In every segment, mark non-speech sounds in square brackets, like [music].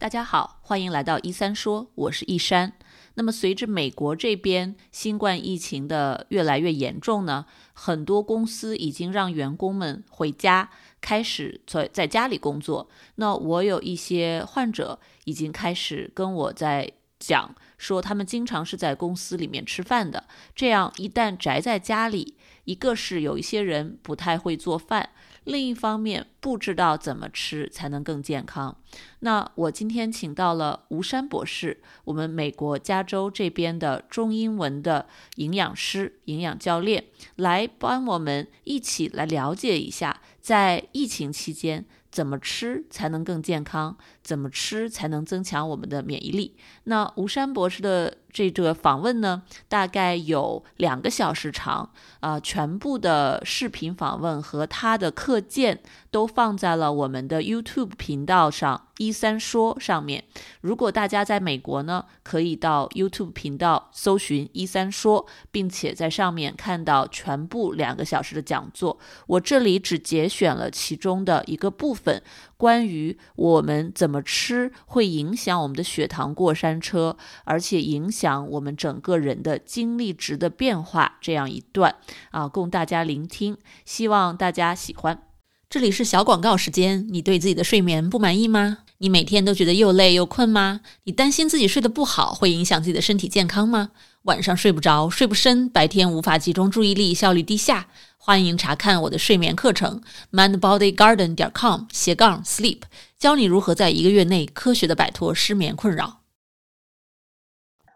大家好，欢迎来到一三说，我是一山。那么，随着美国这边新冠疫情的越来越严重呢，很多公司已经让员工们回家，开始在在家里工作。那我有一些患者已经开始跟我在讲，说他们经常是在公司里面吃饭的，这样一旦宅在家里，一个是有一些人不太会做饭。另一方面，不知道怎么吃才能更健康。那我今天请到了吴山博士，我们美国加州这边的中英文的营养师、营养教练，来帮我们一起来了解一下，在疫情期间。怎么吃才能更健康？怎么吃才能增强我们的免疫力？那吴山博士的这个访问呢，大概有两个小时长啊，全部的视频访问和他的课件都放在了我们的 YouTube 频道上。一三说上面，如果大家在美国呢，可以到 YouTube 频道搜寻一三说，并且在上面看到全部两个小时的讲座。我这里只节选了其中的一个部分，关于我们怎么吃会影响我们的血糖过山车，而且影响我们整个人的精力值的变化这样一段啊，供大家聆听，希望大家喜欢。这里是小广告时间，你对自己的睡眠不满意吗？你每天都觉得又累又困吗？你担心自己睡得不好会影响自己的身体健康吗？晚上睡不着、睡不深，白天无法集中注意力，效率低下？欢迎查看我的睡眠课程，mindbodygarden 点 com 斜杠 sleep，教你如何在一个月内科学的摆脱失眠困扰。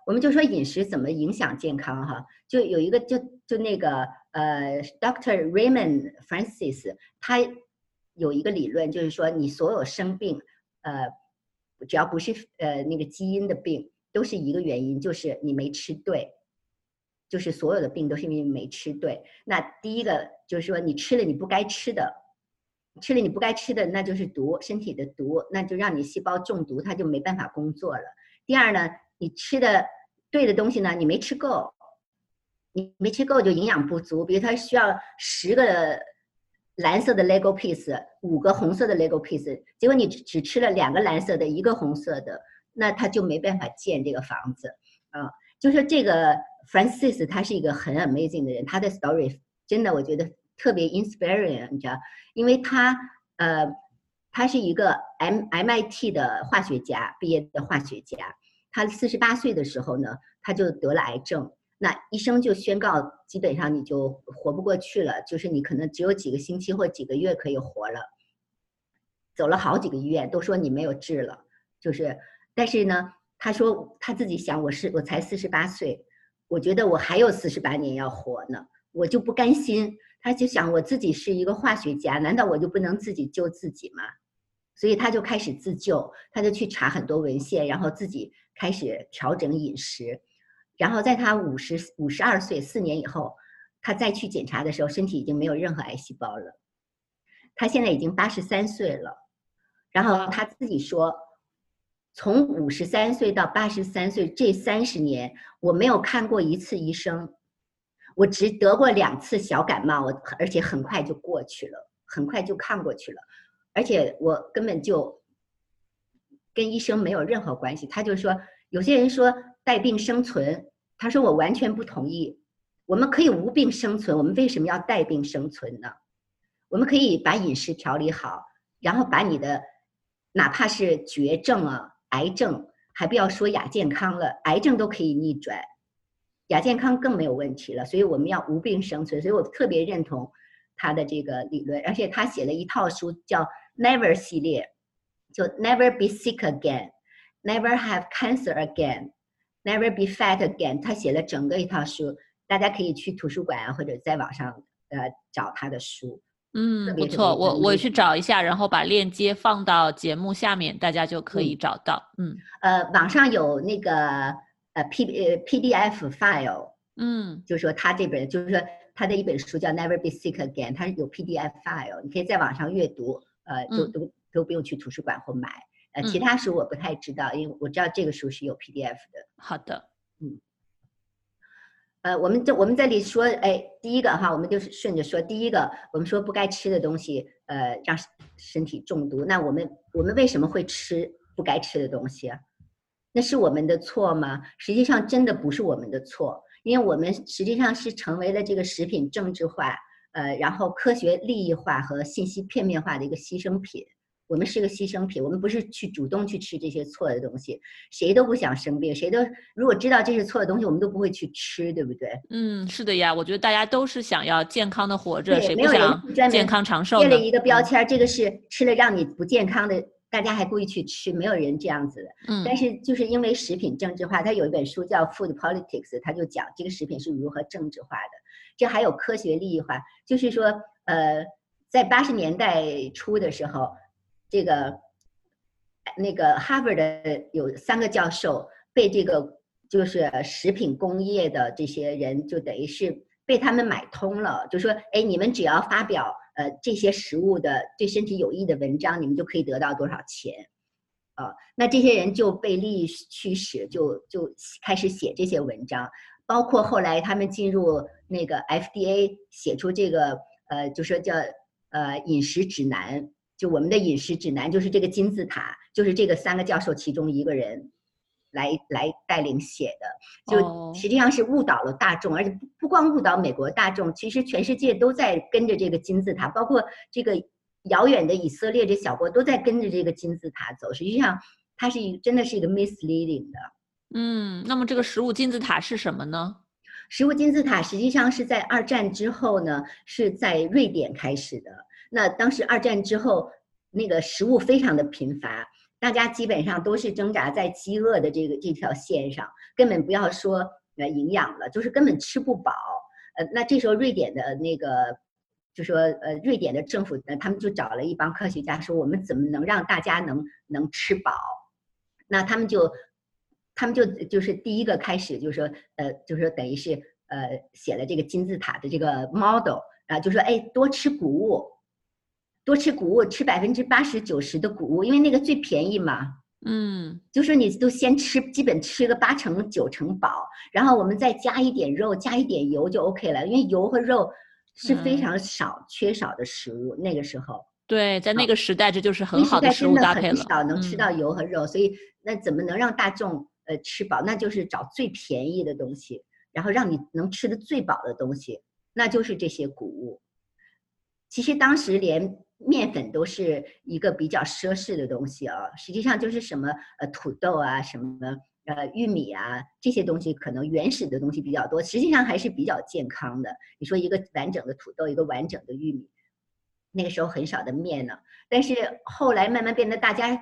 我们就说饮食怎么影响健康哈，就有一个就就那个呃，Doctor Raymond Francis，他有一个理论，就是说你所有生病。呃，只要不是呃那个基因的病，都是一个原因，就是你没吃对，就是所有的病都是因为没吃对。那第一个就是说你吃了你不该吃的，吃了你不该吃的，那就是毒，身体的毒，那就让你细胞中毒，它就没办法工作了。第二呢，你吃的对的东西呢，你没吃够，你没吃够就营养不足，比如它需要十个。蓝色的 Lego piece，五个红色的 Lego piece，结果你只吃了两个蓝色的，一个红色的，那他就没办法建这个房子啊。就是这个 Francis，他是一个很 amazing 的人，他的 story 真的我觉得特别 inspiring，你知道，因为他呃，他是一个 M MIT 的化学家毕业的化学家，他四十八岁的时候呢，他就得了癌症。那医生就宣告，基本上你就活不过去了，就是你可能只有几个星期或几个月可以活了。走了好几个医院，都说你没有治了，就是，但是呢，他说他自己想，我是我才四十八岁，我觉得我还有四十八年要活呢，我就不甘心。他就想，我自己是一个化学家，难道我就不能自己救自己吗？所以他就开始自救，他就去查很多文献，然后自己开始调整饮食。然后在他五十五十二岁四年以后，他再去检查的时候，身体已经没有任何癌细胞了。他现在已经八十三岁了，然后他自己说，从五十三岁到八十三岁这三十年，我没有看过一次医生，我只得过两次小感冒，我而且很快就过去了，很快就看过去了，而且我根本就跟医生没有任何关系。他就说，有些人说。带病生存，他说我完全不同意。我们可以无病生存，我们为什么要带病生存呢？我们可以把饮食调理好，然后把你的哪怕是绝症啊、癌症，还不要说亚健康了，癌症都可以逆转，亚健康更没有问题了。所以我们要无病生存，所以我特别认同他的这个理论，而且他写了一套书叫 Never 系列，就 Never be sick again，Never have cancer again。Never be fat again。他写了整个一套书，大家可以去图书馆啊，或者在网上呃找他的书。嗯，不错，我我去找一下，然后把链接放到节目下面，大家就可以找到。嗯，呃，网上有那个呃 P 呃 PDF file。嗯，就是说他这本就是说他的一本书叫 Never be sick again，它是有 PDF file，你可以在网上阅读，呃，都都都不用去图书馆或买。呃，其他书我不太知道，因为我知道这个书是有 PDF 的。好的，嗯，呃，我们这我们这里说，哎，第一个哈，我们就是顺着说，第一个，我们说不该吃的东西，呃，让身体中毒。那我们我们为什么会吃？不该吃的东西，那是我们的错吗？实际上真的不是我们的错，因为我们实际上是成为了这个食品政治化，呃，然后科学利益化和信息片面化的一个牺牲品。我们是个牺牲品，我们不是去主动去吃这些错的东西，谁都不想生病，谁都如果知道这是错的东西，我们都不会去吃，对不对？嗯，是的呀，我觉得大家都是想要健康的活着，谁不想健康长寿？贴了一个标签，这个是吃了让你不健康的，大家还故意去吃，没有人这样子的。嗯，但是就是因为食品政治化，他有一本书叫《Food Politics》，他就讲这个食品是如何政治化的。这还有科学利益化，就是说，呃，在八十年代初的时候。这个那个哈佛的有三个教授被这个就是食品工业的这些人就等于是被他们买通了，就说哎，你们只要发表呃这些食物的对身体有益的文章，你们就可以得到多少钱，啊，那这些人就被利益驱使，就就开始写这些文章，包括后来他们进入那个 FDA 写出这个呃就说叫呃饮食指南。就我们的饮食指南就是这个金字塔，就是这个三个教授其中一个人来来带领写的，就实际上是误导了大众，而且不不光误导美国大众，其实全世界都在跟着这个金字塔，包括这个遥远的以色列这小国都在跟着这个金字塔走。实际上，它是一真的是一个 misleading 的。嗯，那么这个食物金字塔是什么呢？食物金字塔实际上是在二战之后呢，是在瑞典开始的。那当时二战之后，那个食物非常的贫乏，大家基本上都是挣扎在饥饿的这个这条线上，根本不要说呃营养了，就是根本吃不饱。呃，那这时候瑞典的那个就说呃瑞典的政府呢，他们就找了一帮科学家说，我们怎么能让大家能能吃饱？那他们就他们就就是第一个开始就说呃就是说等于是呃写了这个金字塔的这个 model 啊，就说哎多吃谷物。多吃谷物，吃百分之八十九十的谷物，因为那个最便宜嘛。嗯，就说你都先吃，基本吃个八成九成饱，然后我们再加一点肉，加一点油就 OK 了。因为油和肉是非常少、缺少的食物。那个时候，对，在那个时代，这就是很好的食物搭配了。很少能吃到油和肉，所以那怎么能让大众呃吃饱？那就是找最便宜的东西，然后让你能吃的最饱的东西，那就是这些谷物。其实当时连。面粉都是一个比较奢侈的东西啊，实际上就是什么呃土豆啊，什么呃玉米啊这些东西，可能原始的东西比较多，实际上还是比较健康的。你说一个完整的土豆，一个完整的玉米，那个时候很少的面呢，但是后来慢慢变得大家，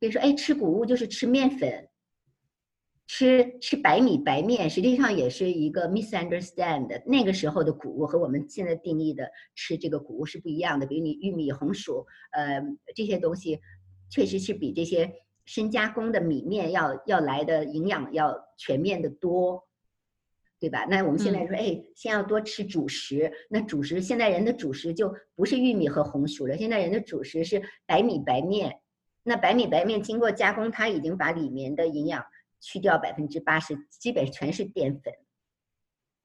比如说哎吃谷物就是吃面粉。吃吃白米白面，实际上也是一个 misunderstand。那个时候的谷物和我们现在定义的吃这个谷物是不一样的。比如你玉米、红薯，呃，这些东西确实是比这些深加工的米面要要来的营养要全面的多，对吧？那我们现在说，哎，先要多吃主食。那主食现在人的主食就不是玉米和红薯了，现在人的主食是白米白面。那白米白面经过加工，它已经把里面的营养。去掉百分之八十，基本全是淀粉。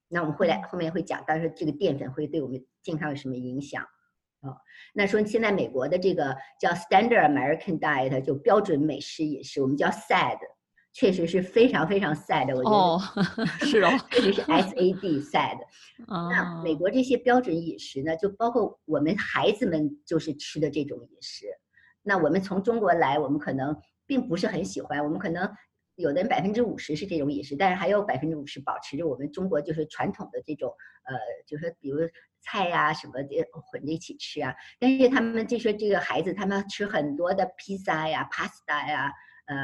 那我们会来后面会讲，到时候这个淀粉会对我们健康有什么影响？哦，那说现在美国的这个叫 Standard American Diet，就标准美式饮食，我们叫 SAD，确实是非常非常 SAD。我觉得 [laughs] 是哦，确实是 SAD [laughs] SAD。那美国这些标准饮食呢，就包括我们孩子们就是吃的这种饮食。那我们从中国来，我们可能并不是很喜欢，我们可能。有的人百分之五十是这种饮食，但是还有百分之五十保持着我们中国就是传统的这种，呃，就是说比如菜呀什么的混在一起吃啊。但是他们就说这个孩子他们吃很多的披萨呀、pasta 呀、呃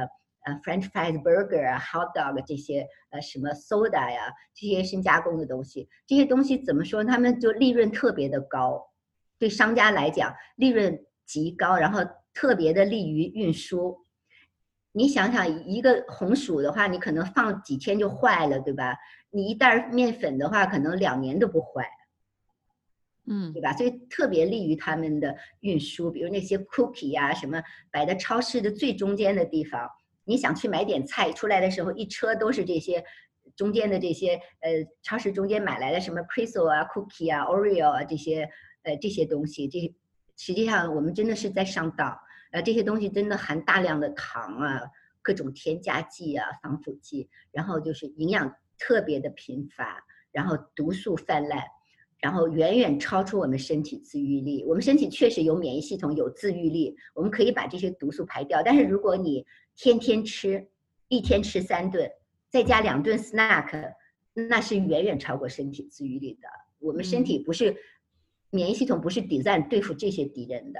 呃 French fries、burger 啊、hot dog 这些呃什么 soda 呀这些深加工的东西，这些东西怎么说？他们就利润特别的高，对商家来讲利润极高，然后特别的利于运输。你想想，一个红薯的话，你可能放几天就坏了，对吧？你一袋面粉的话，可能两年都不坏，嗯，对吧？所以特别利于他们的运输。比如那些 cookie 呀，什么摆在超市的最中间的地方，你想去买点菜，出来的时候一车都是这些中间的这些呃，超市中间买来的什么 pretzel 啊、cookie 啊、oreo 啊这些呃这些东西，这实际上我们真的是在上当。呃，这些东西真的含大量的糖啊，各种添加剂啊、防腐剂，然后就是营养特别的贫乏，然后毒素泛滥，然后远远超出我们身体自愈力。我们身体确实有免疫系统，有自愈力，我们可以把这些毒素排掉。但是如果你天天吃，一天吃三顿，再加两顿 snack，那是远远超过身体自愈力的。我们身体不是免疫系统不是 design 对付这些敌人的，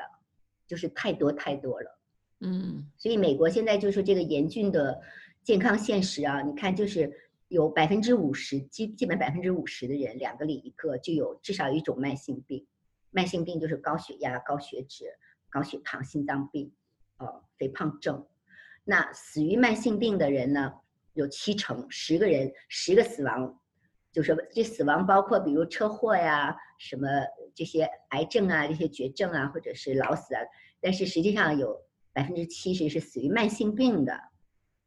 就是太多太多了。嗯所以美国现在就是这个严峻的健康现实啊，你看就是有百分之五十，基基本百分之五十的人，两个里一个就有至少一种慢性病。慢性病就是高血压、高血脂、高血糖、心脏病，呃，肥胖症。那死于慢性病的人呢，有七成，十个人，十个死亡，就是说这死亡包括比如车祸呀，什么这些癌症啊，这些绝症啊，或者是老死啊，但是实际上有百分之七十是死于慢性病的。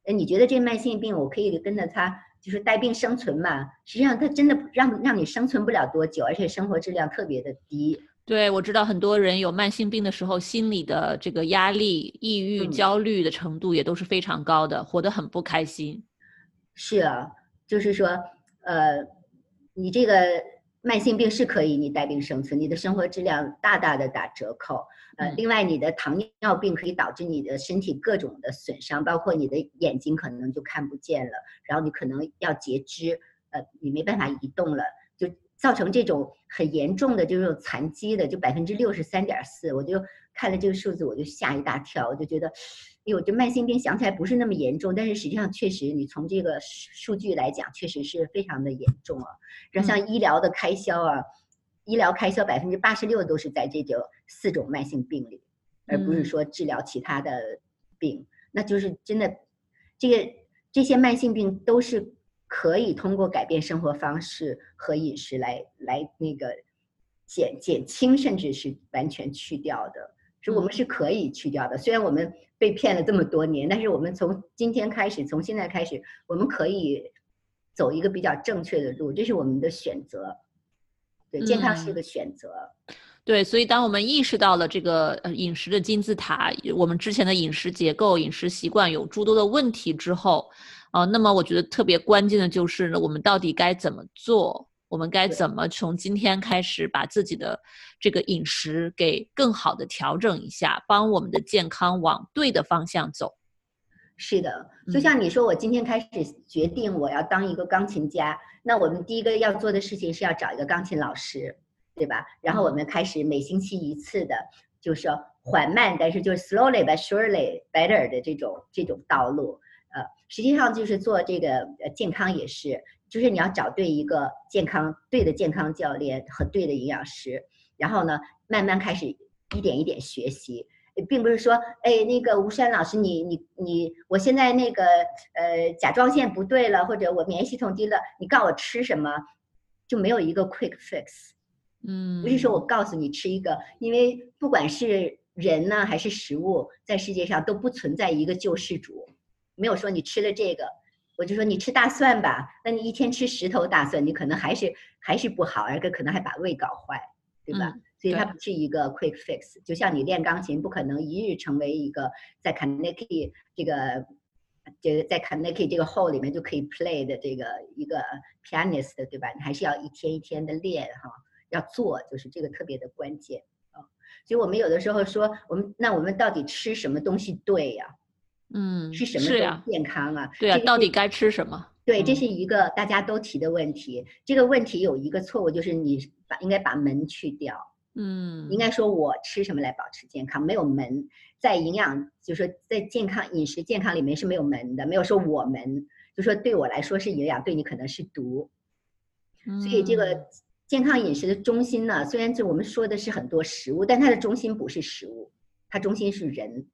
哎，你觉得这慢性病我可以跟着它就是带病生存嘛？实际上它真的让让你生存不了多久，而且生活质量特别的低。对，我知道很多人有慢性病的时候，心理的这个压力、抑郁、嗯焦虑的程度也都是非常高的，活得很不开心。是啊，就是说，呃，你这个慢性病是可以你带病生存，你的生活质量大大的打折扣。呃，嗯另外你的糖尿病可以导致你的身体各种的损伤，包括你的眼睛可能就看不见了，然后你可能要截肢，呃，你没办法移动了，就造成这种很严重的这种残疾的，就百分之六十三点四。我就看了这个数字，我就吓一大跳，我就觉得，哎呦，这慢性病想起来不是那么严重，但是实际上确实，你从这个数数据来讲，确实是非常的严重啊。然后像医疗的开销啊，医疗开销百分之八十六都是在这种四种慢性病里，而不是嗯说治疗其他的病。那就是真的，这个这些慢性病都是可以通过改变生活方式和饮食来来那个减减轻，甚至是完全去掉的。是我们是可以去掉的。虽然我们被骗了这么多年，但是我们从今天开始，从现在开始，我们可以走一个比较正确的路，这是我们的选择。对，健康是一嗯个选择。对，所以当我们意识到了这个呃饮食的金字塔，我们之前的饮食结构、饮食习惯有诸多的问题之后，啊、那么我觉得特别关键的就是呢，我们到底该怎么做？我们该怎么从今天开始把自己的这个饮食给更好的调整一下，帮我们的健康往对的方向走？是的，就嗯像你说，我今天开始决定我要当一个钢琴家，那我们第一个要做的事情是要找一个钢琴老师，对吧？然后我们开始每星期一次的，就是说缓慢，但是就是 slowly but surely better 的这种这种道路。呃，实际上就是做这个呃健康也是，就是你要找对一个健康对的健康教练和对的营养师，然后呢，慢慢开始一点一点学习。呃并不是说，哎，那个吴山老师，你你你，我现在那个呃甲状腺不对了，或者我免疫系统低了，你告诉我吃什么，就没有一个 quick fix。嗯，不是说我告诉你吃一个，因为不管是人呢还是食物，在世界上都不存在一个救世主，没有说你吃了这个，我就说你吃大蒜吧，那你一天吃十头大蒜，你可能还是还是不好，而且可能还把胃搞坏，对吧？嗯所以它不是一个 quick fix，就像你练钢琴，不可能一日成为一个在 Carnegie 这个这个在 Carnegie 这个 hall 里面就可以 play 的这个一个 pianist，对吧？你还是要一天一天的练哈，要做，就是这个特别的关键啊。所以我们有的时候说，我们那我们到底吃什么东西对呀、嗯，是什么健康啊？对呀、这到底该吃什么？对，这嗯是一个大家都提的问题。这个问题有一个错误，就是你把应该把门去掉。嗯，应该说我吃什么来保持健康，没有门，在营养，就是说在健康饮食健康里面是没有门的，没有说我们，就说对我来说是营养，对你可能是毒。所以这嗯个健康饮食的中心呢，虽然就我们说的是很多食物，但它的中心不是食物，它中心是人。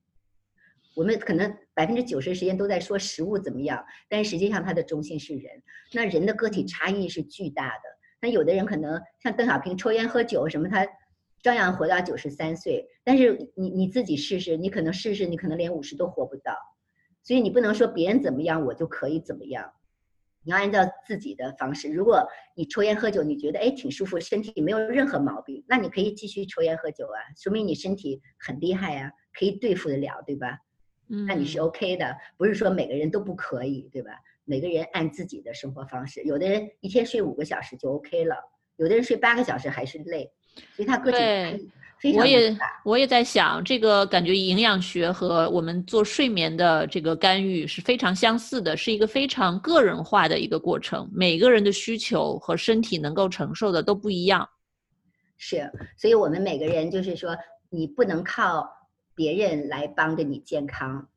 我们可能百分之九十时间都在说食物怎么样，但实际上它的中心是人。那人的个体差异是巨大的。那有的人可能像邓小平抽烟喝酒什么，他照样活到九十三岁。但是你你自己试试，你可能试试，你可能连五十都活不到。所以你不能说别人怎么样，我就可以怎么样。你要按照自己的方式。如果你抽烟喝酒，你觉得哎挺舒服，身体没有任何毛病，那你可以继续抽烟喝酒啊，说明你身体很厉害啊，可以对付得了，对吧？嗯，那你是 OK 的，不是说每个人都不可以，对吧？每个人按自己的生活方式，有的人一天睡五个小时就 OK 了，有的人睡八个小时还是累，所以他个体差异非常我也。我也在想，这个感觉营养学和我们做睡眠的这个干预是非常相似的，是一个非常个人化的一个过程，每个人的需求和身体能够承受的都不一样。是，所以我们每个人就是说，你不能靠别人来帮着你健康，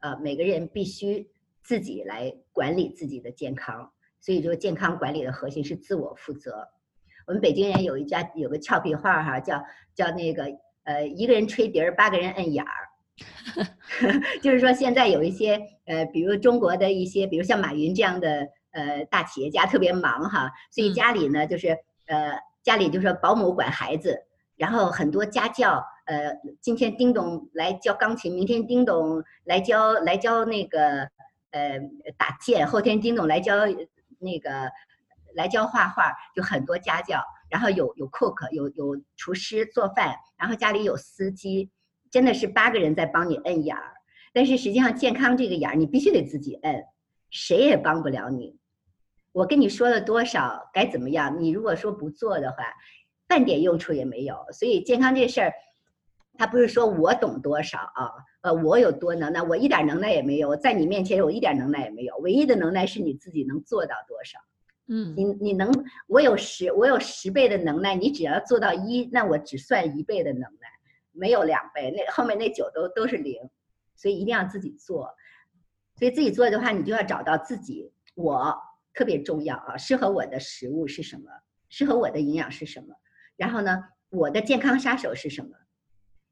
呃，每个人必须自己来管理自己的健康。所以，说健康管理的核心是自我负责。我们北京人有一家有个俏皮话哈，叫叫那个呃，一个人吹笛儿，八个人摁眼儿。[laughs] 就是说，现在有一些呃，比如中国的一些，比如像马云这样的呃大企业家特别忙哈，所以嗯家里呢就是呃家里就说保姆管孩子，然后很多家教，呃，今天丁董来教钢琴，明天丁董来教来教那个呃打剑，后天丁董来教那个来教画画，就很多家教，然后有有 cook，有有厨师做饭，然后家里有司机，真的是八个人在帮你摁眼儿。但是实际上健康这个眼儿你必须得自己摁，谁也帮不了你。我跟你说了多少该怎么样，你如果说不做的话，半点用处也没有。所以健康这事儿，他不是说我懂多少啊，呃，我有多能耐，我一点能耐也没有，在你面前我一点能耐也没有，唯一的能耐是你自己能做到多少。嗯你你能，我有十，我有十倍的能耐，你只要做到一，那我只算一倍的能耐，没有两倍，那后面那九都都是零，所以一定要自己做。所以自己做的话，你就要找到自己，我特别重要啊，适合我的食物是什么，适合我的营养是什么，然后呢，我的健康杀手是什么？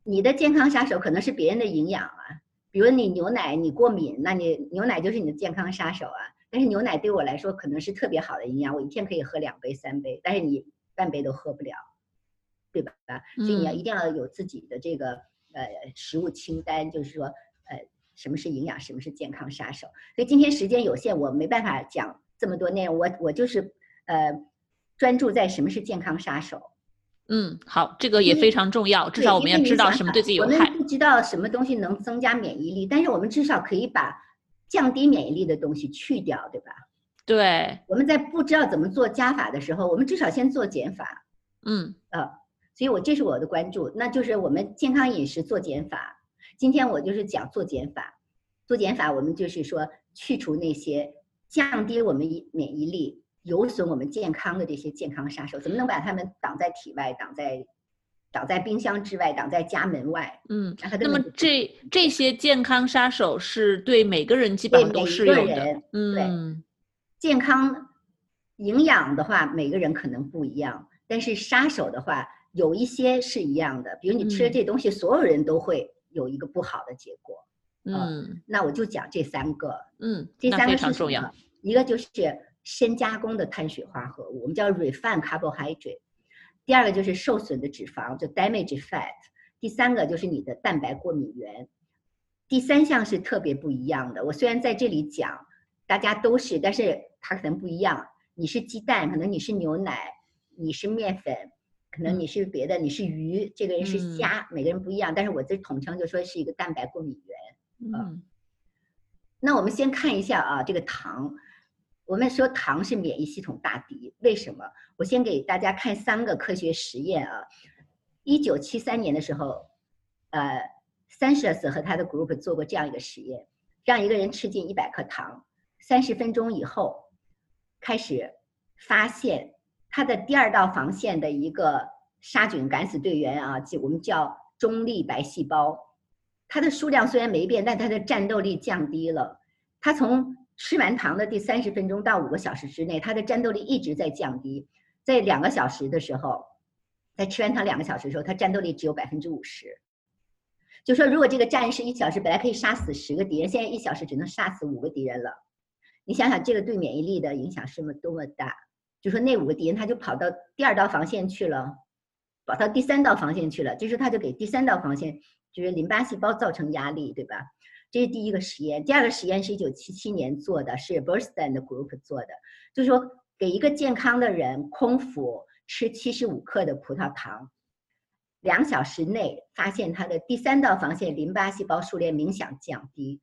你的健康杀手可能是别人的营养啊，比如你牛奶你过敏，那你牛奶就是你的健康杀手啊。但是牛奶对我来说可能是特别好的营养，我一天可以喝两杯三杯，但是你半杯都喝不了，对吧？所以你要嗯一定要有自己的这个呃食物清单，就是说呃什么是营养，什么是健康杀手。所以今天时间有限，我没办法讲这么多内容，我我就是呃专注在什么是健康杀手。嗯，好，这个也非常重要，至少我们要知道什么对自己有害我害们。不知道什么东西能增加免疫力，但是我们至少可以把降低免疫力的东西去掉，对吧？对，我们在不知道怎么做加法的时候，我们至少先做减法。嗯呃，所以我这是我的关注，那就是我们健康饮食做减法。今天我就是讲做减法，做减法我们就是说去除那些降低我们免疫力、有损我们健康的这些健康杀手，怎么能把他们挡在体外、挡在挡在冰箱之外、挡在家门外？嗯。那么这这些健康杀手是对每个人基本上都对每个适用的人。嗯健康营养的话，每个人可能不一样，但是杀手的话，有一些是一样的。比如你吃了嗯这东西，所有人都会有一个不好的结果。嗯那我就讲这三个，嗯，这三个是什么常重要。？一个就是深加工的碳水化合物，我们叫 refined carbohydrate；第二个就是受损的脂肪，就 damage fat；第三个就是你的蛋白过敏源。第三项是特别不一样的。我虽然在这里讲，大家都是，但是它可能不一样。你是鸡蛋，可能你是牛奶，你是面粉，可能嗯你是别的，你是鱼，这个人是嗯虾，每个人不一样。但是我这统称就说是一个蛋白过敏源。嗯那我们先看一下啊，这个糖，我们说糖是免疫系统大敌，为什么？我先给大家看三个科学实验啊。一九七三年的时候，呃 s a n c h e z 和他的 group 做过这样一个实验，让一个人吃进一百克糖，三十分钟以后，开始发现他的第二道防线的一个杀菌敢死队员啊，就我们叫中立白细胞，它的数量虽然没变，但它的战斗力降低了。它从吃完糖的第三十分钟到五个小时之内，它的战斗力一直在降低。在两个小时的时候，在吃完糖两个小时的时候，它战斗力只有百分之五十。就说如果这个战士一小时本来可以杀死十个敌人，现在一小时只能杀死五个敌人了。你想想，这个对免疫力的影响是么多么大？就说那五个敌人他就跑到第二道防线去了，跑到第三道防线去了，就是他就给第三道防线就是淋巴细胞造成压力，对吧？这是第一个实验。第二个实验是一九七七年做的，是 Bernstein 的 group 做的，就是说给一个健康的人空腹吃七十五克的葡萄糖，两小时内发现他的第三道防线淋巴细胞数量明显降低。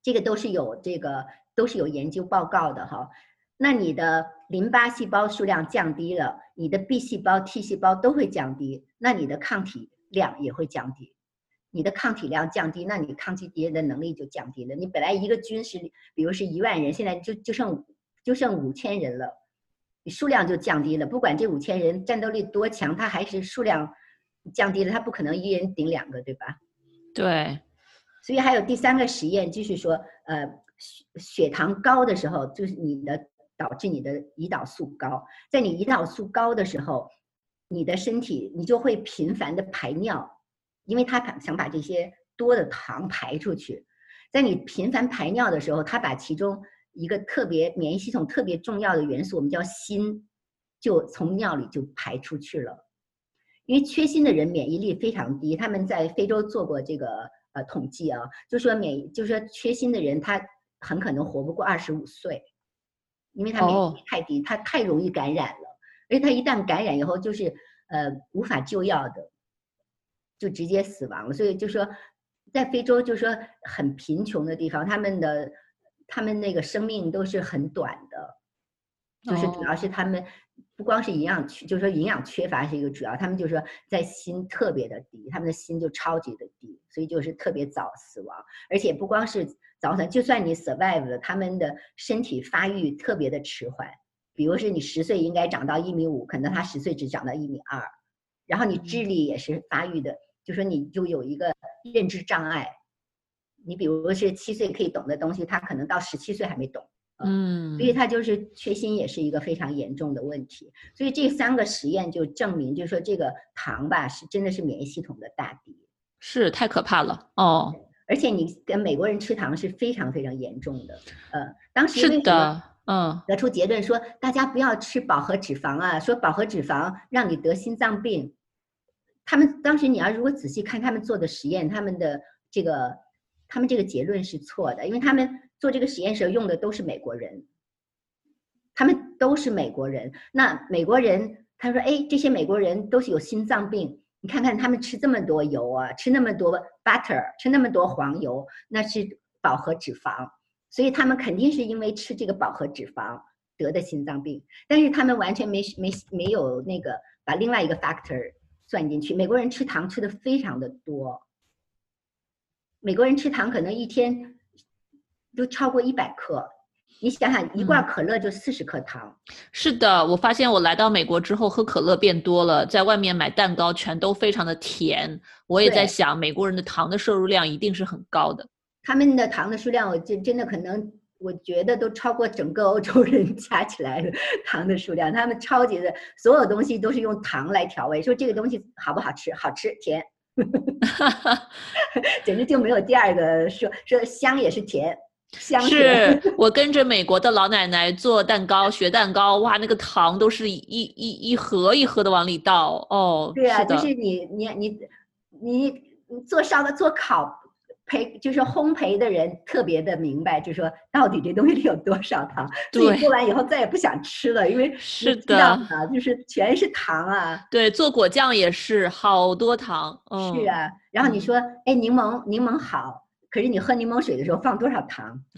这个都是有这个都是有研究报告的哈。那你的淋巴细胞数量降低了，你的 B 细胞、T 细胞都会降低，那你的抗体量也会降低。你的抗体量降低，那你抗击敌人的能力就降低了。你本来一个军是，比如是一万人，现在就就剩就剩五千人了，你数量就降低了。不管这五千人战斗力多强，他还是数量降低了，他不可能一人顶两个，对吧？对。所以还有第三个实验，就是说，呃，血血糖高的时候，就是你的导致你的胰岛素高，在你胰岛素高的时候，你的身体你就会频繁的排尿。因为他想把这些多的糖排出去，在你频繁排尿的时候，他把其中一个特别免疫系统特别重要的元素，我们叫锌，就从尿里就排出去了。因为缺锌的人免疫力非常低，他们在非洲做过这个呃统计啊，就说免就说缺锌的人他很可能活不过二十五岁，因为他免疫力太低，他太容易感染了，而且他一旦感染以后就是呃无法救药的。就直接死亡了，所以就说，在非洲，就说很贫穷的地方，他们的他们那个生命都是很短的，就是主要是他们不光是营养缺，就是说营养缺乏是一个主要，他们就说在心特别的低，他们的心就超级的低，所以就是特别早死亡，而且不光是早死，就算你 survive 了，他们的身体发育特别的迟缓，比如是你十岁应该长到一米五，可能他十岁只长到一米二，然后你智力也是发育的。就说你就有一个认知障碍，你比如是七岁可以懂的东西，他可能到十七岁还没懂，嗯，所以他就是缺锌也是一个非常严重的问题。所以这三个实验就证明，就是说这个糖吧是真的是免疫系统的大敌，是太可怕了哦。而且你跟美国人吃糖是非常非常严重的，呃，当时是的，嗯，得出结论说大家不要吃饱和脂肪啊，说饱和脂肪让你得心脏病。他们当时，你要如果仔细看他们做的实验，他们的这个，他们这个结论是错的，因为他们做这个实验时候用的都是美国人，他们都是美国人。那美国人他说：“哎，这些美国人都是有心脏病，你看看他们吃这么多油啊，吃那么多 butter，吃那么多黄油，那是饱和脂肪，所以他们肯定是因为吃这个饱和脂肪得的心脏病。但是他们完全没没没有那个把另外一个 factor。”算进去，美国人吃糖吃的非常的多。美国人吃糖可能一天都超过一百克，你想想，一罐可乐就四十克糖。是的，我发现我来到美国之后，喝可乐变多了，在外面买蛋糕全都非常的甜。我也在想，美国人的糖的摄入量一定是很高的。他们的糖的数量，我真真的可能。我觉得都超过整个欧洲人 [laughs] 加起来的糖的数量，他们超级的，所有东西都是用糖来调味。说这个东西好不好吃？好吃，甜，[laughs] 简直就没有第二个。说说香也是甜，香是我跟着美国的老奶奶做蛋糕学蛋糕，哇，那个糖都是一一一盒一盒的往里倒。哦，对啊，就是你你你你做烧的做烤。培就是烘焙的人特别的明白，就说到底这东西里有多少糖，自己做完以后再也不想吃了，因为是的，就是全是糖啊。对，做果酱也是好多糖。是啊，然后你说，哎，柠檬柠檬好，可是你喝柠檬水的时候放多少糖？[laughs]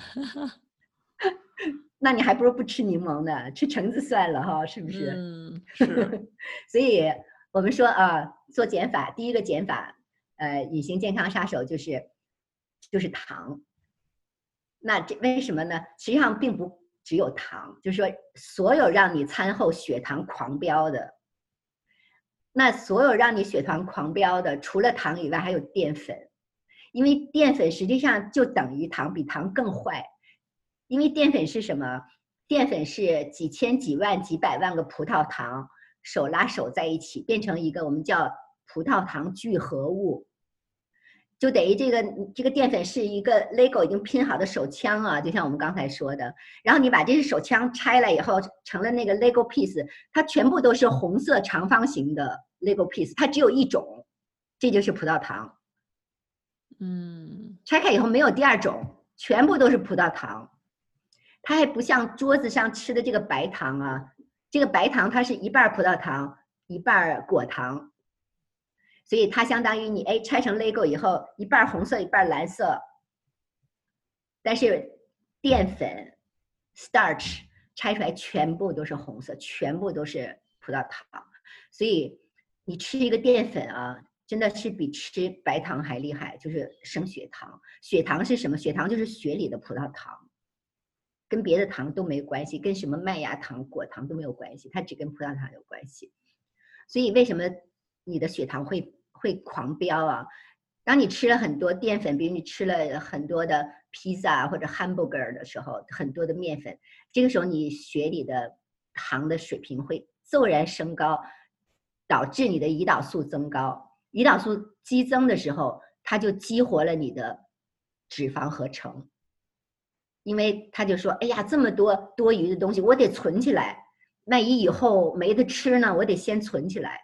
那你还不如不吃柠檬呢，吃橙子算了哈，是不是？嗯，[laughs] 是。所以我们说啊，做减法，第一个减法，呃，隐形健康杀手就是。就是糖，那这为什么呢？实际上并不只有糖，就是说所有让你餐后血糖狂飙的，那所有让你血糖狂飙的，除了糖以外，还有淀粉，因为淀粉实际上就等于糖，比糖更坏。因为淀粉是什么？淀粉是几千、几万、几百万个葡萄糖手拉手在一起，变成一个我们叫葡萄糖聚合物。就等于这个这个淀粉是一个 LEGO 已经拼好的手枪啊，就像我们刚才说的。然后你把这个手枪拆了以后，成了那个 LEGO piece，它全部都是红色长方形的 LEGO piece，它只有一种，这就是葡萄糖。嗯，拆开以后没有第二种，全部都是葡萄糖。它还不像桌子上吃的这个白糖啊，这个白糖它是一半葡萄糖，一半果糖，所以它相当于你哎拆成 Lego 以后，一半红色一半蓝色，但是淀粉 starch 拆出来全部都是红色，全部都是葡萄糖，所以你吃一个淀粉啊，真的是比吃白糖还厉害，就是升血糖。血糖是什么？血糖就是血里的葡萄糖，跟别的糖都没关系，跟什么麦芽糖、果糖都没有关系，它只跟葡萄糖有关系。所以为什么你的血糖会会狂飙啊？当你吃了很多淀粉，比如你吃了很多的披萨或者 hamburger 的时候，很多的面粉，这个时候你血里的糖的水平会骤然升高，导致你的胰岛素增高。胰岛素激增的时候，它就激活了你的脂肪合成，因为他就说：“哎呀，这么多多余的东西，我得存起来。”万一以后没得吃呢？我得先存起来，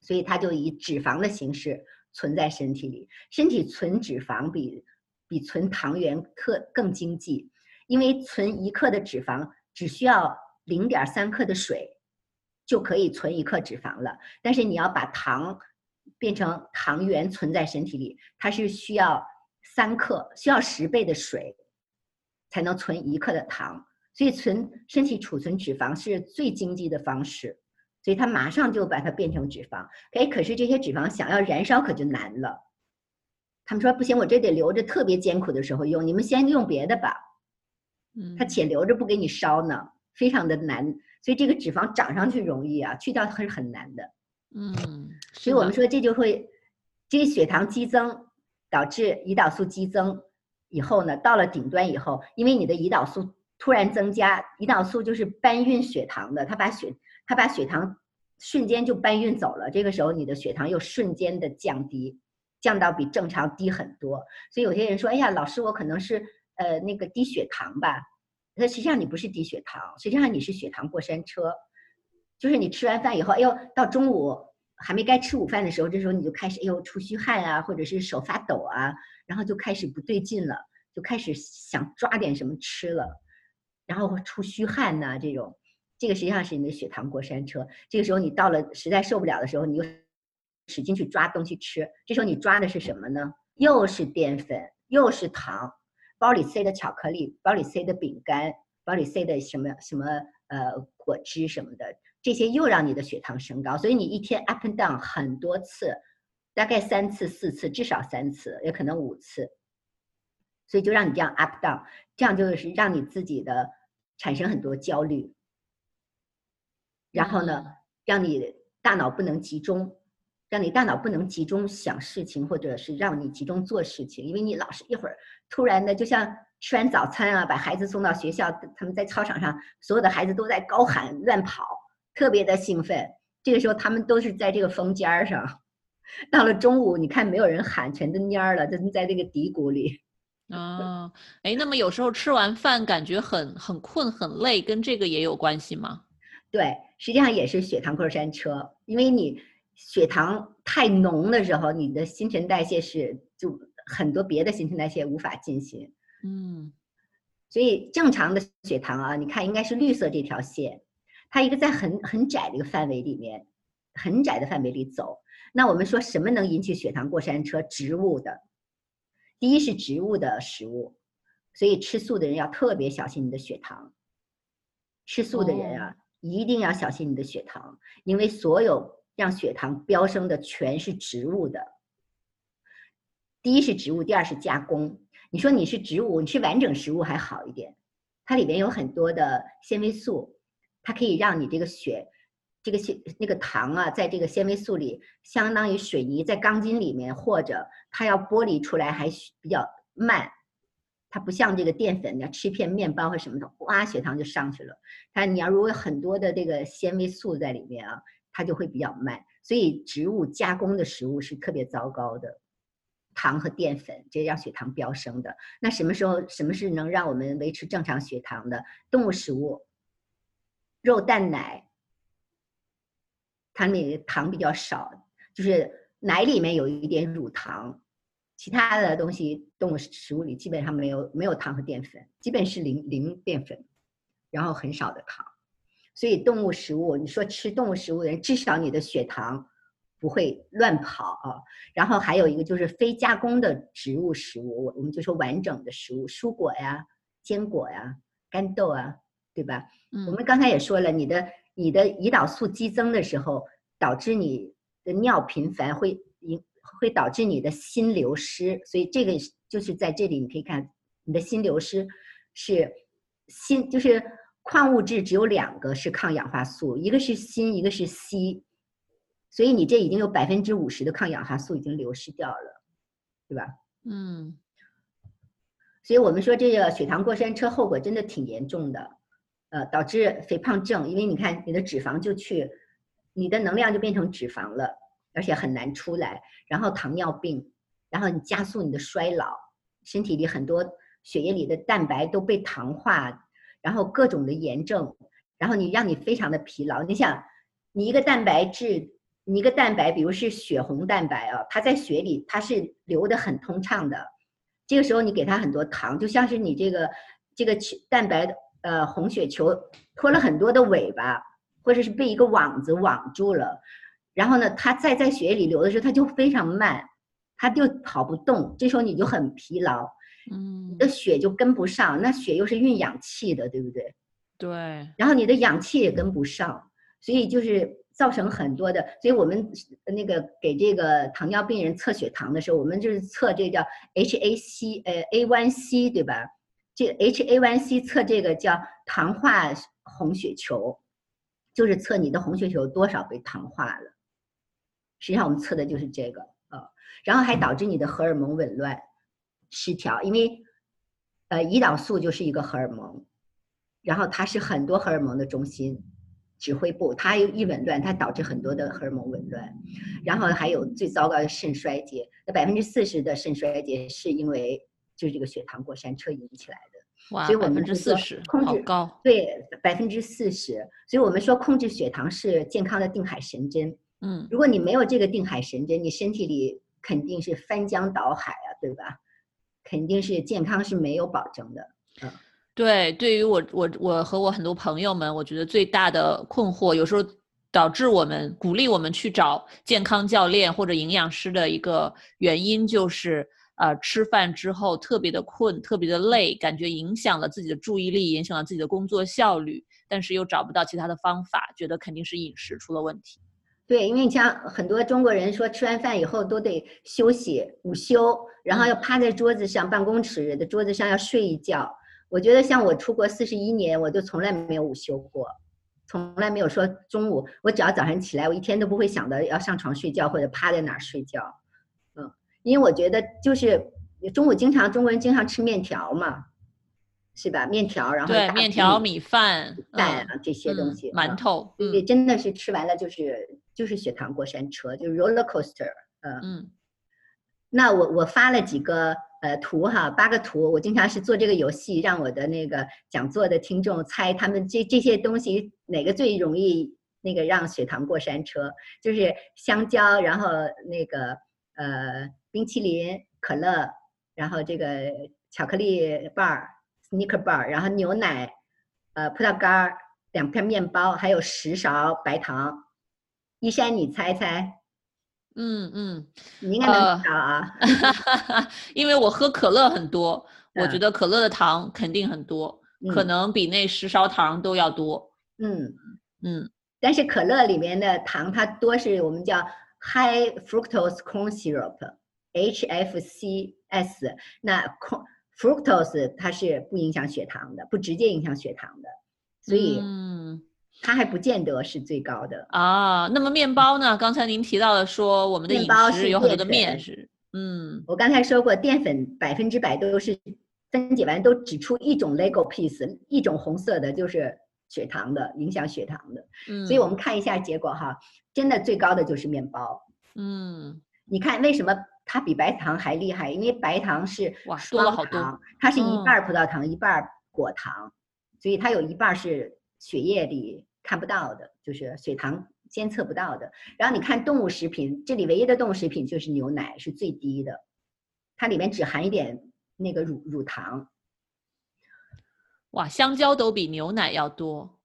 所以它就以脂肪的形式存在身体里。身体存脂肪比比存糖原克更经济，因为存一克的脂肪只需要零点三克的水就可以存一克脂肪了。但是你要把糖变成糖原存在身体里，它是需要三克，需要十倍的水才能存一克的糖。所以存身体储存脂肪是最经济的方式，所以它马上就把它变成脂肪。哎，可是这些脂肪想要燃烧可就难了。他们说不行，我这得留着特别艰苦的时候用，你们先用别的吧。嗯，它且留着不给你烧呢，非常的难。所以这个脂肪长上去容易啊，去掉它是很难的。嗯，所以我们说这就会，这血糖激增导致胰岛素激增以后呢，到了顶端以后，因为你的胰岛素。突然增加，胰岛素就是搬运血糖的，它把血它把血糖瞬间就搬运走了。这个时候你的血糖又瞬间的降低，降到比正常低很多。所以有些人说：“哎呀，老师，我可能是呃那个低血糖吧？”那实际上你不是低血糖，实际上你是血糖过山车。就是你吃完饭以后，哎呦，到中午还没该吃午饭的时候，这时候你就开始哎呦出虚汗啊，或者是手发抖啊，然后就开始不对劲了，就开始想抓点什么吃了。然后会出虚汗呐，这种，这个实际上是你的血糖过山车。这个时候你到了实在受不了的时候，你又使劲去抓东西吃。这时候你抓的是什么呢？又是淀粉，又是糖，包里塞的巧克力，包里塞的饼干，包里塞的什么什么呃果汁什么的，这些又让你的血糖升高。所以你一天 up and down 很多次，大概三次四次，至少三次，也可能五次。所以就让你这样 up down，这样就是让你自己的。产生很多焦虑，然后呢，让你大脑不能集中，让你大脑不能集中想事情，或者是让你集中做事情，因为你老是一会儿突然的，就像吃完早餐啊，把孩子送到学校，他们在操场上，所有的孩子都在高喊乱跑，特别的兴奋。这个时候他们都是在这个风尖儿上，到了中午，你看没有人喊，全都蔫儿了，都在那个低谷里。哦，哎，那么有时候吃完饭感觉很很困很累，跟这个也有关系吗？对，实际上也是血糖过山车，因为你血糖太浓的时候，你的新陈代谢是就很多别的新陈代谢无法进行。嗯，所以正常的血糖啊，你看应该是绿色这条线，它一个在很很窄的一个范围里面，很窄的范围里走。那我们说什么能引起血糖过山车？植物的。第一是植物的食物，所以吃素的人要特别小心你的血糖。吃素的人啊，一定要小心你的血糖，因为所有让血糖飙升的全是植物的。第一是植物，第二是加工。你说你是植物，你吃完整食物还好一点，它里边有很多的纤维素，它可以让你这个血。这个纤那个糖啊，在这个纤维素里，相当于水泥在钢筋里面，或者它要剥离出来还比较慢，它不像这个淀粉，你要吃一片面包或什么的，哇，血糖就上去了。它你要如果很多的这个纤维素在里面啊，它就会比较慢。所以植物加工的食物是特别糟糕的，糖和淀粉这让血糖飙升的。那什么时候什么是能让我们维持正常血糖的？动物食物，肉蛋奶。它那糖比较少，就是奶里面有一点乳糖，其他的东西动物食物里基本上没有没有糖和淀粉，基本是零零淀粉，然后很少的糖，所以动物食物，你说吃动物食物的人，至少你的血糖不会乱跑啊。然后还有一个就是非加工的植物食物，我我们就说完整的食物，蔬果呀、坚果呀、干豆啊，对吧？嗯我们刚才也说了，你的你的胰岛素激增的时候，导致你的尿频繁，会引会导致你的锌流失，所以这个就是在这里你可以看，你的锌流失是锌，就是矿物质只有两个是抗氧化素，一个是锌，一个是硒，所以你这已经有百分之五十的抗氧化素已经流失掉了，对吧？嗯，所以我们说这个血糖过山车后果真的挺严重的。呃，导致肥胖症，因为你看你的脂肪就去，你的能量就变成脂肪了，而且很难出来。然后糖尿病，然后你加速你的衰老，身体里很多血液里的蛋白都被糖化，然后各种的炎症，然后你让你非常的疲劳。你想，你一个蛋白质，你一个蛋白，比如是血红蛋白啊，它在血里它是流的很通畅的，这个时候你给它很多糖，就像是你这个这个蛋白。呃，红血球拖了很多的尾巴，或者是被一个网子网住了，然后呢，它再在血液里流的时候，它就非常慢，它就跑不动。这时候你就很疲劳，嗯，你的血就跟不上，那血又是运氧气的，对不对？对。然后你的氧气也跟不上，所以就是造成很多的。所以我们那个给这个糖尿病人测血糖的时候，我们就是测这个叫 HAC，呃，A1C，对吧？这 HA1C 测这个叫糖化红血球，就是测你的红血球多少被糖化了。实际上我们测的就是这个啊，然后还导致你的荷尔蒙紊乱失调，因为呃胰岛素就是一个荷尔蒙，然后它是很多荷尔蒙的中心指挥部，它一紊乱，它导致很多的荷尔蒙紊乱，然后还有最糟糕的肾衰竭，那百分之四十的肾衰竭是因为。就是这个血糖过山车引起来的，哇，所以我们之四十，控制高，对，百分之四十。所以我们说控制血糖是健康的定海神针。嗯，如果你没有这个定海神针，你身体里肯定是翻江倒海啊，对吧？肯定是健康是没有保证的。嗯，对，对于我我我和我很多朋友们，我觉得最大的困惑，有时候导致我们鼓励我们去找健康教练或者营养师的一个原因就是。呃，吃饭之后特别的困，特别的累，感觉影响了自己的注意力，影响了自己的工作效率，但是又找不到其他的方法，觉得肯定是饮食出了问题。对，因为你像很多中国人说，吃完饭以后都得休息午休，然后要趴在桌子上，办公室的桌子上要睡一觉。我觉得像我出国四十一年，我就从来没有午休过，从来没有说中午，我只要早上起来，我一天都不会想到要上床睡觉或者趴在哪儿睡觉。因为我觉得就是中午经常中国人经常吃面条嘛，是吧？面条，然后对面条、米饭、蛋啊这些东西，馒头，对，真的是吃完了就是就是血糖过山车，就是 roller coaster，嗯嗯。那我我发了几个呃图哈，八个图，我经常是做这个游戏，让我的那个讲座的听众猜他们这这些东西哪个最容易那个让血糖过山车，就是香蕉，然后那个呃。冰淇淋、可乐，然后这个巧克力棒儿、Snicker bar，然后牛奶，呃，葡萄干儿，两片面包，还有十勺白糖。一山，你猜猜？嗯嗯，你应该能猜啊，[laughs] 因为我喝可乐很多，我觉得可乐的糖肯定很多，可能比那十勺糖都要多。嗯嗯，但是可乐里面的糖它多是我们叫 high fructose corn syrup。HFCs，那 fructose 它是不影响血糖的，不直接影响血糖的，所以它还不见得是最高的啊。那么面包呢？刚才您提到了说我们的饮食有很多的面食，嗯，我刚才说过淀粉百分之百都是分解完都只出一种 Lego piece，一种红色的就是血糖的，影响血糖的。嗯，所以我们看一下结果哈，真的最高的就是面包。嗯，你看为什么？它比白糖还厉害，因为白糖是双糖，它是一半葡萄糖一半果糖，所以它有一半是血液里看不到的，就是血糖监测不到的。然后你看动物食品，这里唯一的动物食品就是牛奶是最低的，它里面只含一点那个乳乳糖。哇，香蕉都比牛奶要多。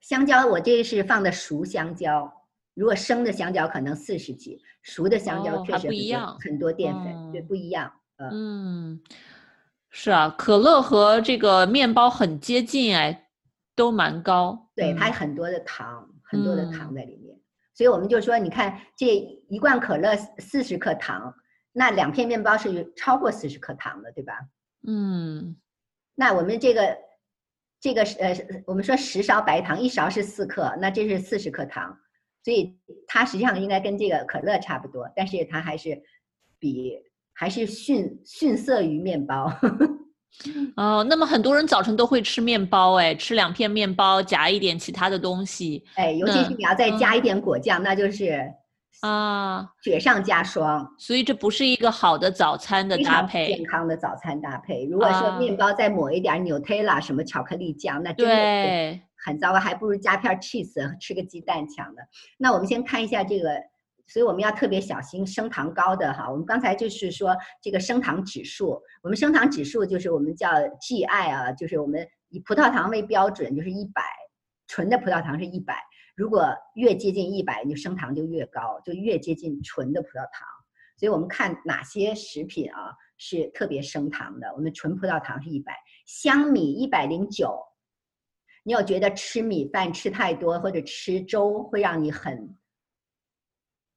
香蕉我这是放的熟香蕉，如果生的香蕉可能四十几，熟的香蕉确实不一样很多淀粉，对，哦不一样。呃，嗯，是啊，可乐和这个面包很接近，哎，都蛮高。对，嗯它很多的糖，很多的糖嗯在里面，所以我们就说，你看这一罐可乐四十克糖，那两片面包是超过四十克糖的，对吧？嗯那我们这个这个是呃，我们说十勺白糖，一勺是四克，那这是四十克糖，所以它实际上应该跟这个可乐差不多，但是它还是比还是逊逊色于面包。[laughs] 哦，那么很多人早晨都会吃面包，哎，吃两片面包夹一点其他的东西哎，尤其是你要再加嗯一点果酱，那就是啊，雪上加霜。所以这不是一个好的早餐的搭配健。康的早餐搭配。如果说啊面包再抹一点 Nutella 什么巧克力酱，那真的很糟糕，还不如加片 cheese [laughs] 吃个鸡蛋强呢。那我们先看一下这个，所以我们要特别小心升糖高的哈。我们刚才就是说这个升糖指数，我们升糖指数就是我们叫 GI 啊，就是我们以葡萄糖为标准，就是一百，纯的葡萄糖是一百。如果越接近一百，你就升糖就越高，就越接近纯的葡萄糖。所以我们看哪些食品啊是特别升糖的。我们纯葡萄糖是一百，香米一百零九。你有觉得吃米饭吃太多或者吃粥会让你很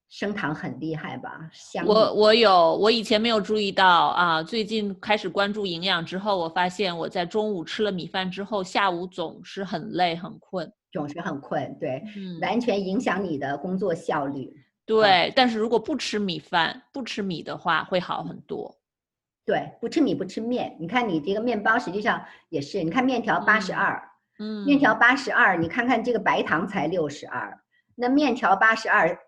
升糖很厉害吧？香我我有，我以前没有注意到啊，最近开始关注营养之后，我发现我在中午吃了米饭之后，下午总是很累很困。总是很困，对，嗯，完全影响你的工作效率。对。但是如果不吃米饭，不吃米的话，会好很多。对，不吃米不吃面，你看你这个面包实际上也是，你看面条八十二，嗯，面条八十二，你看看这个白糖才六十二，那面条八十二，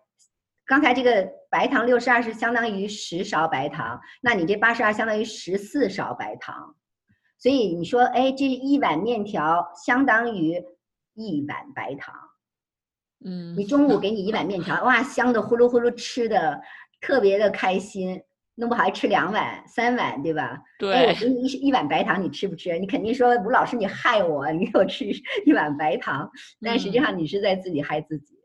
刚才这个白糖六十二是相当于十勺白糖，那你这八十二相当于十四勺白糖，所以你说，哎，这一碗面条相当于一碗白糖，嗯，你中午 [laughs] 给你一碗面条，哇，香的呼噜呼噜吃的特别的开心，弄不好还吃两碗、三碗，对吧？哎，我对，给你一一碗白糖，你吃不吃？你肯定说吴老师你害我，你给我吃一一碗白糖，但实际嗯上你是在自己害自己。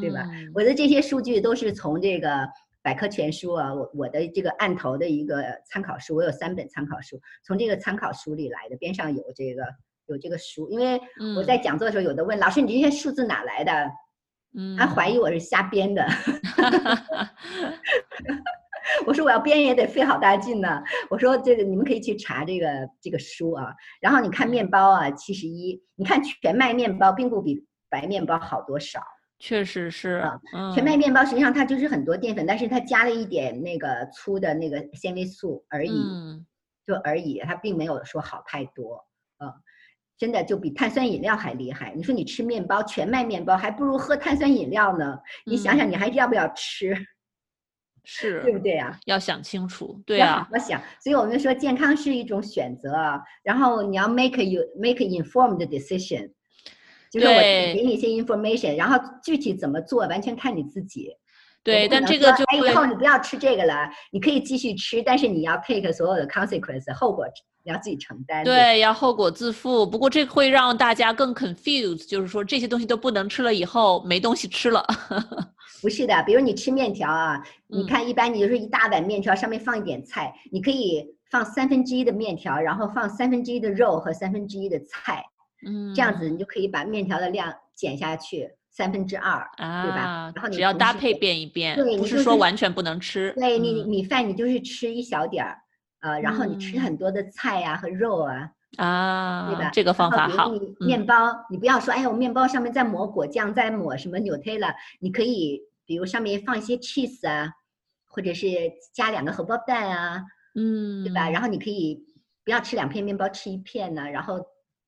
对吧嗯我的这些数据都是从这个百科全书啊，我我的这个案头的一个参考书，我有三本参考书，从这个参考书里来的，边上有这个有这个书，因为我嗯在讲座的时候，有的问老师你这些数字哪来的？嗯，他怀疑我是瞎编的。[laughs] [laughs] 我说我要编也得费好大劲呢。我说这个你们可以去查这个这个书啊，然后你看面包啊，七十一，你看全麦面包并不比白面包好多少。确实是啊，嗯，全麦面包实际上它就是很多淀粉，但是它加了一点那个粗的那个纤维素而已，嗯就而已，它并没有说好太多。嗯，真的就比碳酸饮料还厉害。你说你吃面包，全麦面包还不如喝碳酸饮料呢。你想想，嗯你还要不要吃？是，对不对啊、要想清楚，对啊，我想。所以我们说健康是一种选择啊，然后你要 make you make informed decision，就是我给你一些 information，然后具体怎么做完全看你自己。对，但这个就哎，以后你不要吃这个了，你可以继续吃，但是你要 take 所有的 consequence 后果，你要自己承担。对，要后果自负。不过这会让大家更 confused，就是说这些东西都不能吃了，以后没东西吃了。[laughs] 不是的，比如你吃面条啊，你嗯看一般你就是一大碗面条，上面放一点菜，你可以放三分之一的面条，然后放三分之一的肉和三分之一的菜，嗯，这样子你就可以把面条的量减下去三分之二。对，吧然后你只要搭配变一变，对不是说完全不能吃。对你嗯米饭你就是吃一小点儿，呃，然后你吃嗯很多的菜呀、和肉啊，啊，对吧？这个方法好面包，你不要说，哎呀，我面包上面再抹果酱，再抹什么 Nutella，你可以比如上面放一些 cheese 啊，或者是加两个荷包蛋啊，嗯，对吧？然后你可以不要吃两片面包，吃一片呢，然后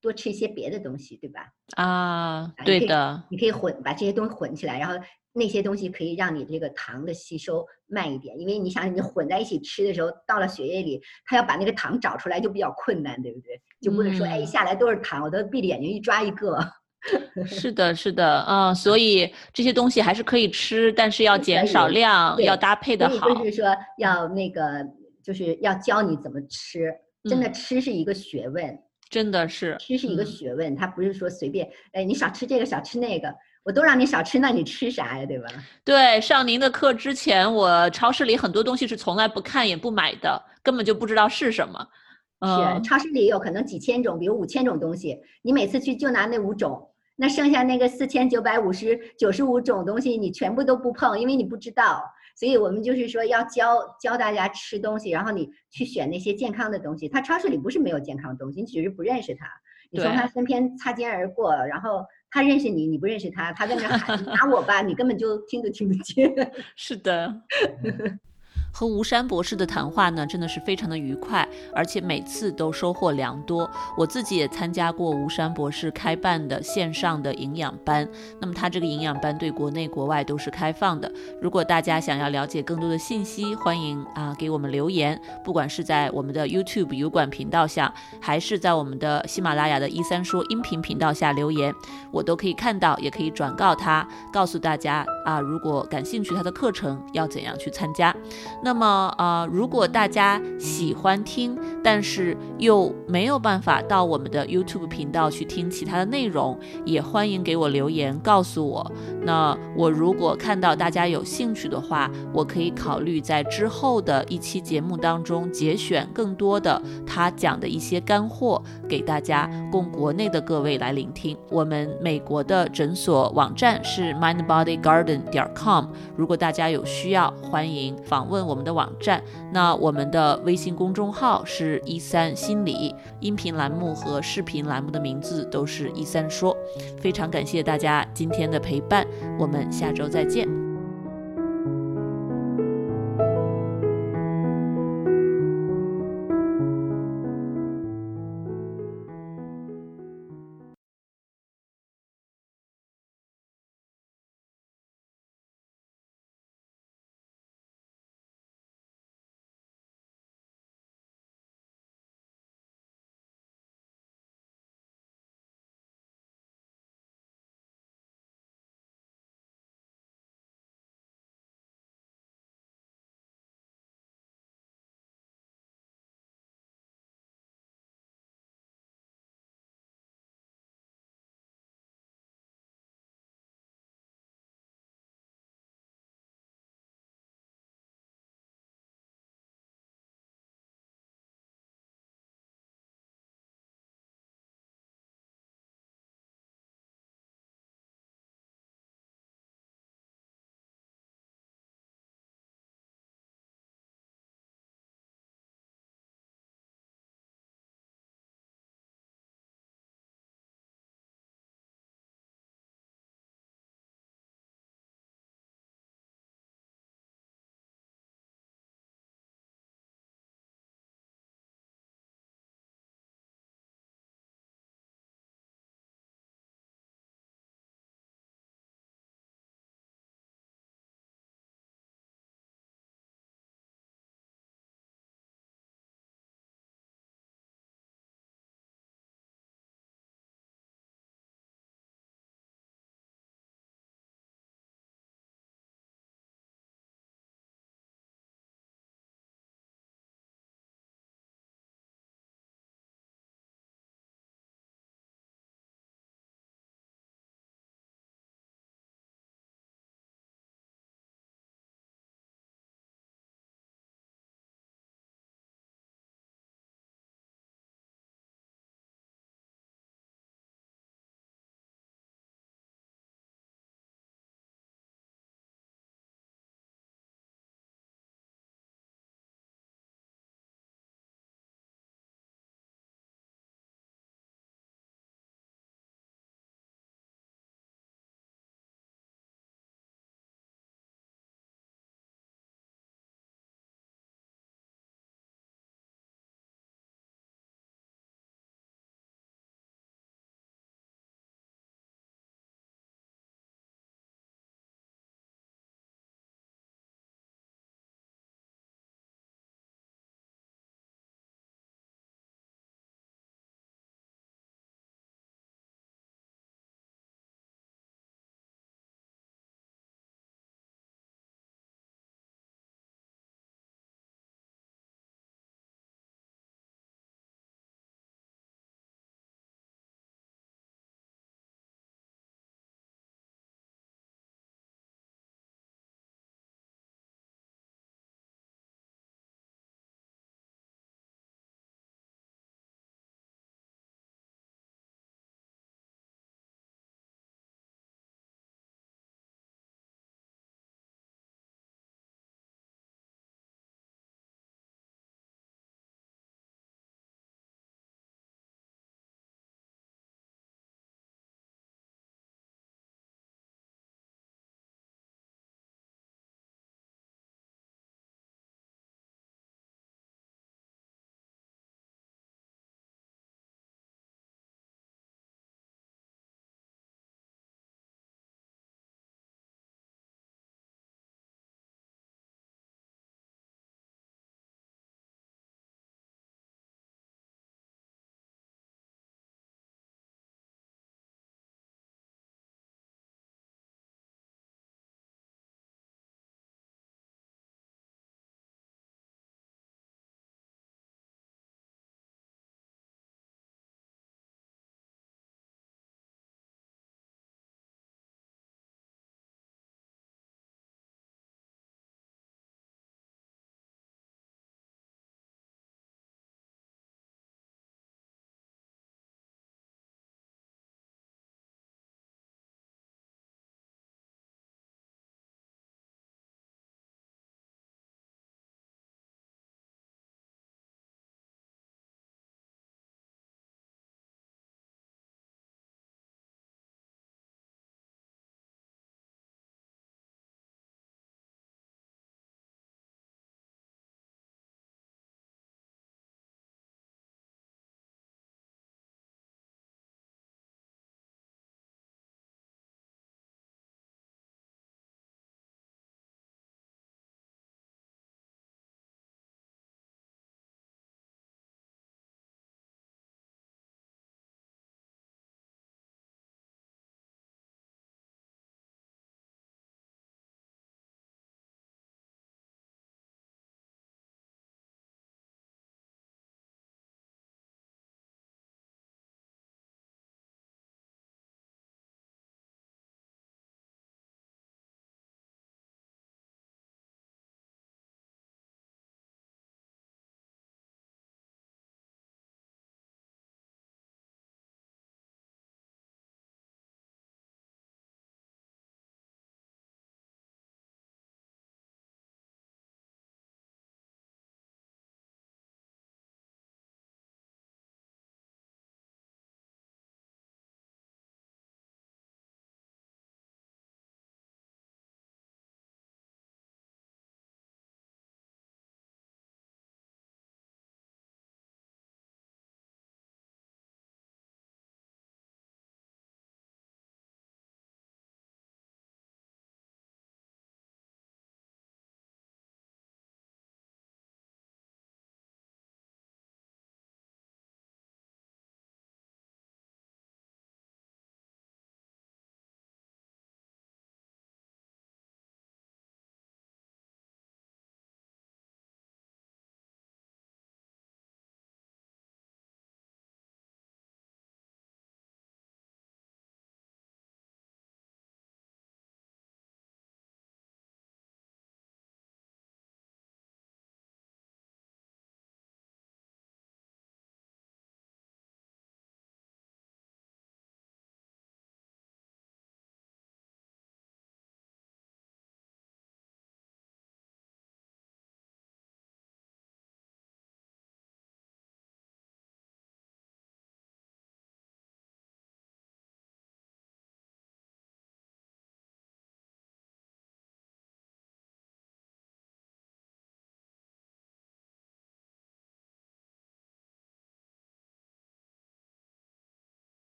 多吃一些别的东西，对吧？啊，对的，你可以混把这些东西混起来，然后那些东西可以让你这个糖的吸收慢一点，因为你想你混在一起吃的时候，到了血液里，它要把那个糖找出来就比较困难，对不对？就不能说、哎一嗯下来都是糖，我都闭着眼睛一抓一个。[laughs] 是的，是的，嗯，所以这些东西还是可以吃，但是要减少量，要搭配的好。就是说要那个，就是要教你怎么吃，真的嗯吃是一个学问。真的是吃是一个嗯学问，它不是说随便，哎，你少吃这个，少吃那个，我都让你少吃，那你吃啥呀，对吧？对，上您的课之前，我超市里很多东西是从来不看也不买的，根本就不知道是什么。是，嗯，超市里有可能几千种，比如五千种东西，你每次去就拿那五种，那剩下那个四千九百五十九十五种东西，你全部都不碰，因为你不知道。所以我们就是说要教教大家吃东西，然后你去选那些健康的东西。它超市里不是没有健康的东西，你只是不认识它，你从对它身边擦肩而过，然后他认识你，你不认识他，他在那喊你拿我吧，你根本就听都听不见。[laughs] 是的。和吴山博士的谈话呢，真的是非常的愉快，而且每次都收获良多。我自己也参加过吴山博士开办的线上的营养班，那么他这个营养班对国内国外都是开放的。如果大家想要了解更多的信息，欢迎啊给我们留言，不管是在我们的 YouTube 油管频道下，还是在我们的喜马拉雅的一三说音频频道下留言，我都可以看到，也可以转告他，告诉大家啊，如果感兴趣他的课程要怎样去参加。那那么呃，如果大家喜欢听，但是又没有办法到我们的 YouTube 频道去听其他的内容，也欢迎给我留言告诉我。那我如果看到大家有兴趣的话，我可以考虑在之后的一期节目当中节选更多的他讲的一些干货给大家，供国内的各位来聆听。我们美国的诊所网站是 mindbodygarden 点 com，如果大家有需要，欢迎访问我我们的网站。那我们的微信公众号是一三心理，音频栏目和视频栏目的名字都是一三说。非常感谢大家今天的陪伴，我们下周再见。